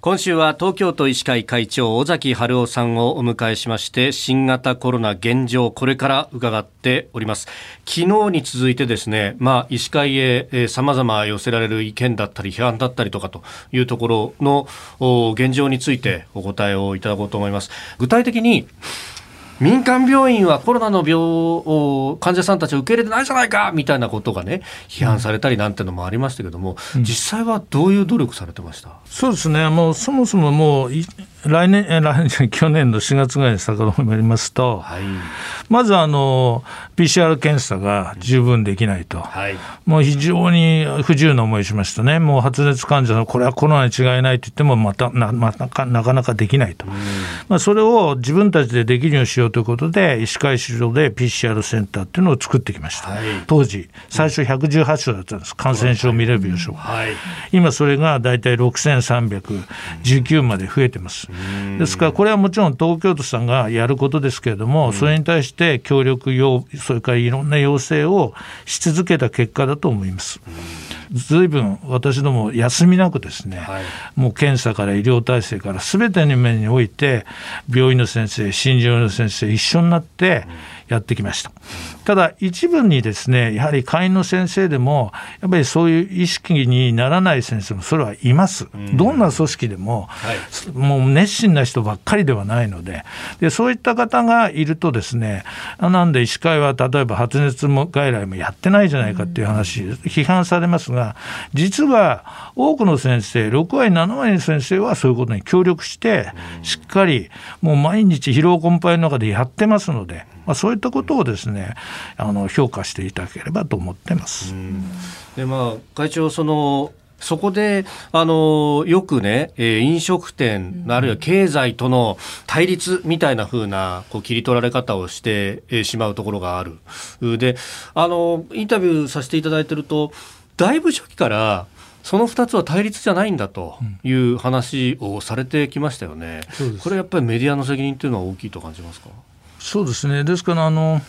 今週は東京都医師会会長尾崎春夫さんをお迎えしまして新型コロナ現状これから伺っております。昨日に続いてですねまあ医師会へさまざま寄せられる意見だったり批判だったりとかというところの現状についてお答えをいただこうと思います。具体的に民間病院はコロナの病患者さんたちを受け入れてないじゃないかみたいなことがね批判されたりなんてのもありましたけども、うん、実際はどういう努力されてました？そうですね。もうそもそももう来年来年去年の4月ぐらいに遡りますと、はい、まずあの PCR 検査が十分できないと、はい、もう非常に不自由な思いしましたね、もう発熱患者のこれはコロナに違いないと言ってもまたななかなかなかできないと、まあ、それを自分たちでできるようにしようということで、医師会市場で PCR センターっていうのを作ってきました、はい、当時、最初118床だったんです、感染症見れる病床、は。い、今それが大体6319まで増えてます。ですから、これはもちろん東京都さんがやることですけれども、それに対して協力要、それからいろんな要請をし続けた結果だと思います。ずいぶん私ども休みなくですね、はい、もう検査から医療体制からすべての面において病院の先生診療の先生一緒になってやってきました。ただ一部にですねやはり会員の先生でもやっぱりそういう意識にならない先生もそれはいます、どんな組織でも、はい、もう熱心な人ばっかりではないのででそういった方がいるとですねなんで医師会は例えば発熱外来もやってないじゃないかっていう話、批判されますが実は多くの先生6割7割の先生はそういうことに協力してしっかりもう毎日疲労困憊の中でやってますので。まあ、そういったことをですねあの評価していただければと思ってます。でまあ、会長そのそこで、あの、よくね、えー、飲食店、あるいは経済との対立みたいな風な、こう、切り取られ方をして、えー、しまうところがある。で、あの、インタビューさせていただいてると、だいぶ初期から、その2つは対立じゃないんだという話をされてきましたよね。うん、これやっぱりメディアの責任っていうのは大きいと感じますか？そうですね。ですからあの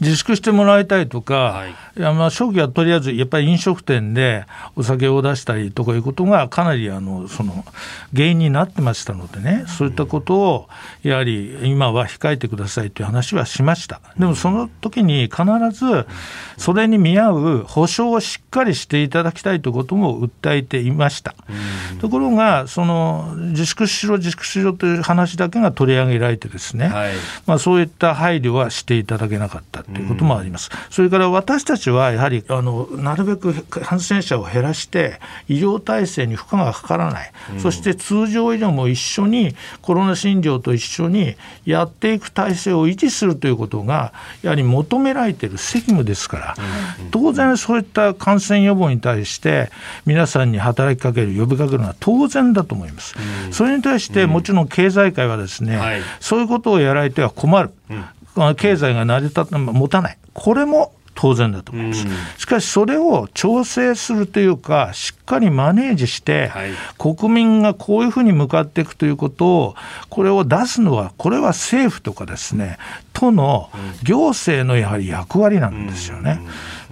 自粛してもらいたいとか、はい、いやまあ初期はとりあえずやっぱり飲食店でお酒を出したりとかいうことがかなりあのその原因になってましたのでね。そういったことをやはり今は控えてくださいという話はしました。でもその時に必ずそれに見合う保証をしっかりしていただきたいということも訴えていましたところがその自粛しろ自粛しろという話だけが取り上げられてですね、はい、まあ、そういった配慮はしていただけなかったということもあります。それから私たちはやはりあのなるべく感染者を減らして医療体制に負荷がかからない、そして通常医療も一緒にコロナ診療と一緒にやっていく体制を維持するということがやはり求められている責務ですから、当然そういった感染予防に対して皆さんに働きかける呼びかけるのは当然だと思います。それに対してもちろん経済界はですね、そういうことをやられては困る。経済が成り立た持たない、これも当然だと思います。しかしそれを調整するというかしっかりマネージして、はい、国民がこういうふうに向かっていくということをこれを出すのはこれは政府とかですね都の行政のやはり役割なんですよね。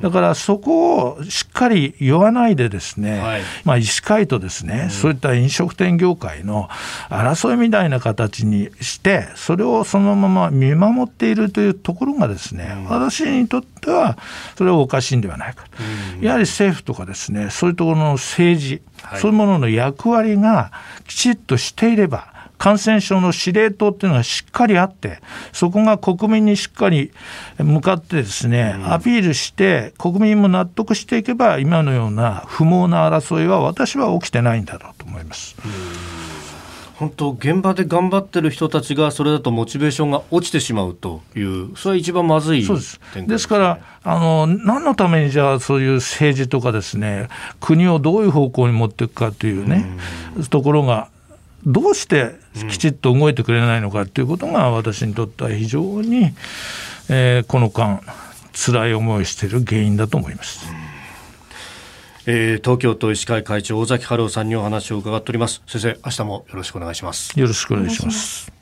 だからそこをしっかり言わないでですね、はい、まあ、医師会とですね、うん、そういった飲食店業界の争いみたいな形にしてそれをそのまま見守っているというところがですね、うん、私にとってはそれはおかしいんではないかと、うん、やはり政府とかですねそういうところの政治、はい、そういうものの役割がきちっとしていれば感染症の司令塔っていうのがしっかりあってそこが国民にしっかり向かってですね、アピールして国民も納得していけば今のような不毛な争いは私は起きてないんだろうと思います。本当現場で頑張ってる人たちがそれだとモチベーションが落ちてしまうというそれは一番まずい、そうです。ですからあの何のためにじゃあそういう政治とかですね国をどういう方向に持っていくかというね、うところがどうしてきちっと動いてくれないのかということが私にとっては非常に、えー、この間辛い思いをしている原因だと思います。えー、東京都医師会会長尾崎春夫さんにお話を伺っております。先生明日もよろしくお願いします。よろしくお願いします